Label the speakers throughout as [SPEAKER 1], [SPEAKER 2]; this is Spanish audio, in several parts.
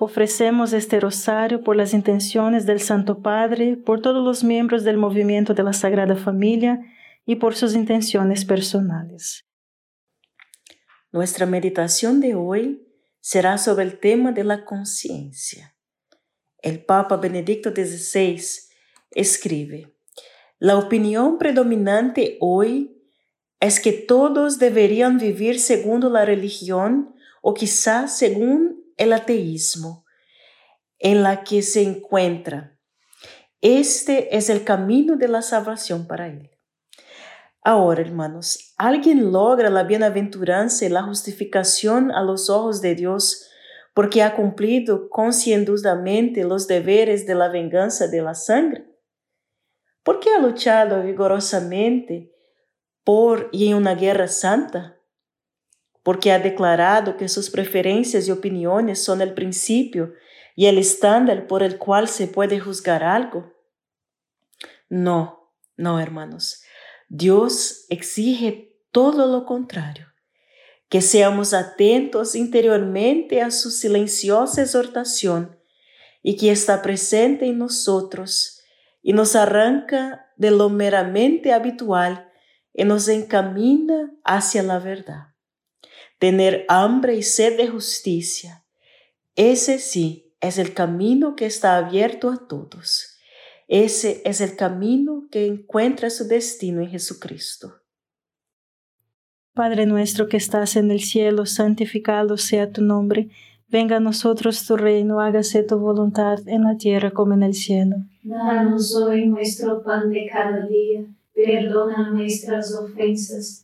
[SPEAKER 1] Ofrecemos este rosario por las intenciones del Santo Padre, por todos los miembros del movimiento de la Sagrada Familia y por sus intenciones personales.
[SPEAKER 2] Nuestra meditación de hoy será sobre el tema de la conciencia. El Papa Benedicto XVI escribe, La opinión predominante hoy es que todos deberían vivir según la religión o quizás según el ateísmo en la que se encuentra. Este es el camino de la salvación para él. Ahora, hermanos, ¿alguien logra la bienaventuranza y la justificación a los ojos de Dios porque ha cumplido concienzudamente los deberes de la venganza de la sangre? ¿Por qué ha luchado vigorosamente por y en una guerra santa? Porque ha declarado que sus preferencias y opiniones son el principio y el estándar por el cual se puede juzgar algo? No, no, hermanos. Dios exige todo lo contrario, que seamos atentos interiormente a su silenciosa exhortación y que está presente en nosotros y nos arranca de lo meramente habitual y nos encamina hacia la verdad tener hambre y sed de justicia. Ese sí es el camino que está abierto a todos. Ese es el camino que encuentra su destino en Jesucristo.
[SPEAKER 1] Padre nuestro que estás en el cielo, santificado sea tu nombre. Venga a nosotros tu reino, hágase tu voluntad en la tierra como en el cielo.
[SPEAKER 3] Danos hoy nuestro pan de cada día, perdona nuestras ofensas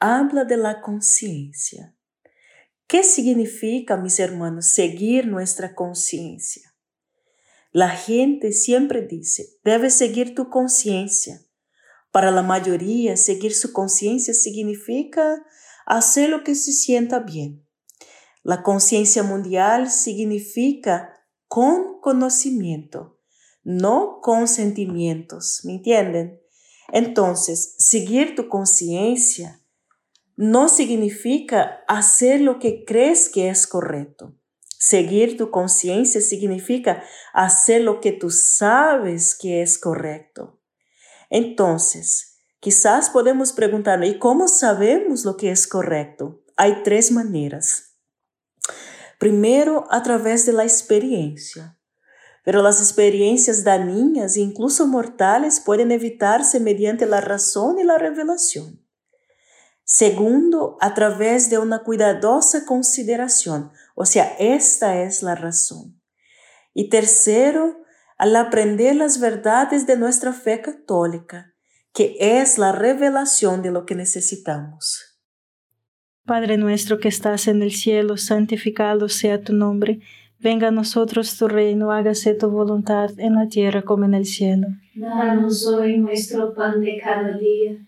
[SPEAKER 2] habla de la conciencia. ¿Qué significa, mis hermanos, seguir nuestra conciencia? La gente siempre dice, debes seguir tu conciencia. Para la mayoría, seguir su conciencia significa hacer lo que se sienta bien. La conciencia mundial significa con conocimiento, no con sentimientos, ¿me entienden? Entonces, seguir tu conciencia no significa hacer lo que crees que es correcto. Seguir tu conciencia significa hacer lo que tú sabes que es correcto. Entonces, quizás podemos preguntarnos, ¿y cómo sabemos lo que es correcto? Hay tres maneras. Primero, a través de la experiencia. Pero las experiencias dañinas e incluso mortales pueden evitarse mediante la razón y la revelación. Segundo, a través de una cuidadosa consideración, o sea, esta es la razón. Y tercero, al aprender las verdades de nuestra fe católica, que es la revelación de lo que necesitamos.
[SPEAKER 1] Padre nuestro que estás en el cielo, santificado sea tu nombre. Venga a nosotros tu reino, hágase tu voluntad en la tierra como en el cielo.
[SPEAKER 3] Danos hoy nuestro pan de cada día,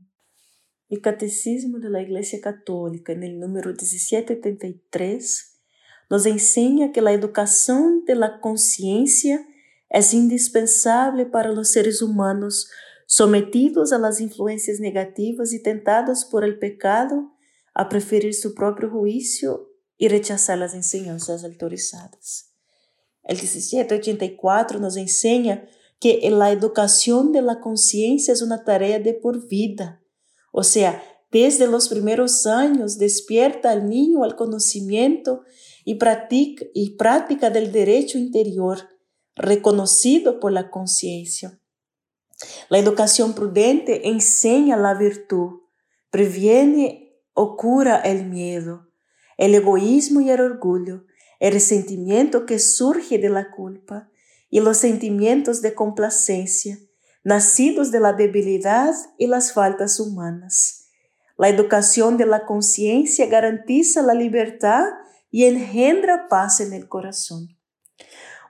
[SPEAKER 2] El Catecismo de la Iglesia Católica, en el número 1783, nos enseña que la educación de la conciencia es indispensable para los seres humanos sometidos a las influencias negativas y tentados por el pecado a preferir su propio juicio y rechazar las enseñanzas autorizadas. El 1784 nos enseña que la educación de la conciencia es una tarea de por vida o sea, desde los primeros años despierta al niño al conocimiento y práctica, y práctica del derecho interior, reconocido por la conciencia. La educación prudente enseña la virtud, previene o cura el miedo, el egoísmo y el orgullo, el resentimiento que surge de la culpa y los sentimientos de complacencia nacidos de la debilidad y las faltas humanas. La educación de la conciencia garantiza la libertad y engendra paz en el corazón.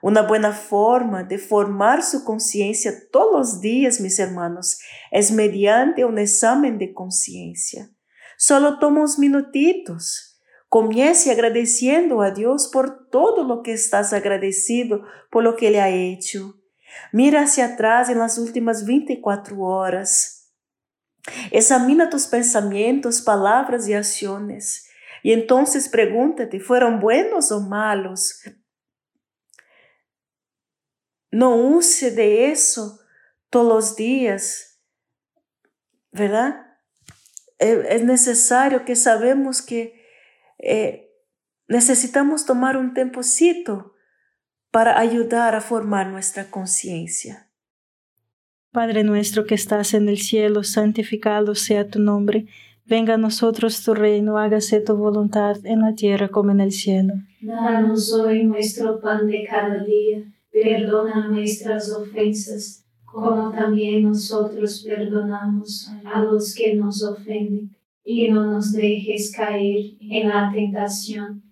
[SPEAKER 2] Una buena forma de formar su conciencia todos los días, mis hermanos, es mediante un examen de conciencia. Solo toma unos minutitos. Comience agradeciendo a Dios por todo lo que estás agradecido por lo que Él ha hecho Mira hacia atrás en las últimas 24 horas. Examina tus pensamientos, palabras y acciones. Y entonces pregúntate, ¿fueron buenos o malos? No use de eso todos los días, ¿verdad? Es necesario que sabemos que eh, necesitamos tomar un tempocito para ayudar a formar nuestra conciencia.
[SPEAKER 1] Padre nuestro que estás en el cielo, santificado sea tu nombre. Venga a nosotros tu reino, hágase tu voluntad en la tierra como en el cielo.
[SPEAKER 3] Danos hoy nuestro pan de cada día, perdona nuestras ofensas, como también nosotros perdonamos a los que nos ofenden, y no nos dejes caer en la tentación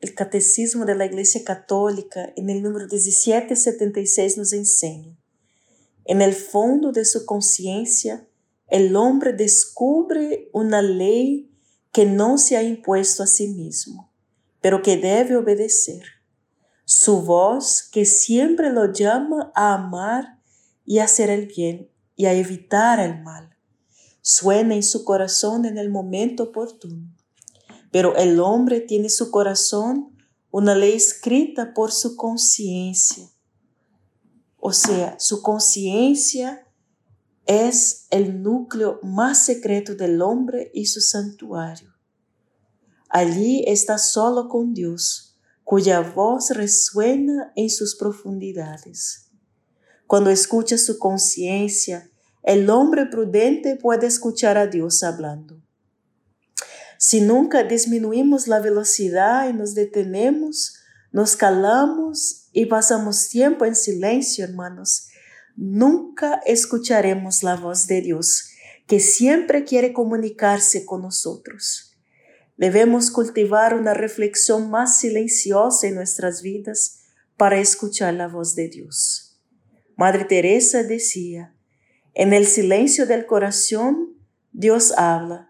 [SPEAKER 2] El Catecismo de la Iglesia Católica, en el número 1776, nos enseña. En el fondo de su conciencia, el hombre descubre una ley que no se ha impuesto a sí mismo, pero que debe obedecer. Su voz que siempre lo llama a amar y a hacer el bien y a evitar el mal. Suena en su corazón en el momento oportuno. Pero el hombre tiene su corazón una ley escrita por su conciencia. O sea, su conciencia es el núcleo más secreto del hombre y su santuario. Allí está solo con Dios, cuya voz resuena en sus profundidades. Cuando escucha su conciencia, el hombre prudente puede escuchar a Dios hablando. Si nunca disminuimos la velocidad y nos detenemos, nos calamos y pasamos tiempo en silencio, hermanos, nunca escucharemos la voz de Dios, que siempre quiere comunicarse con nosotros. Debemos cultivar una reflexión más silenciosa en nuestras vidas para escuchar la voz de Dios. Madre Teresa decía, en el silencio del corazón, Dios habla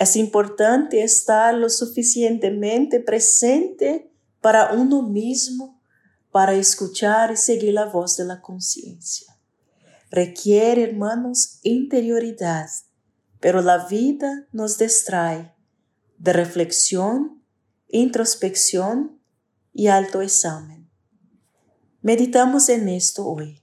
[SPEAKER 2] Es importante estar lo suficientemente presente para uno mismo para escuchar y seguir la voz de la conciencia. Requiere, hermanos, interioridad, pero la vida nos distrae de reflexión, introspección y alto examen. Meditamos en esto hoy.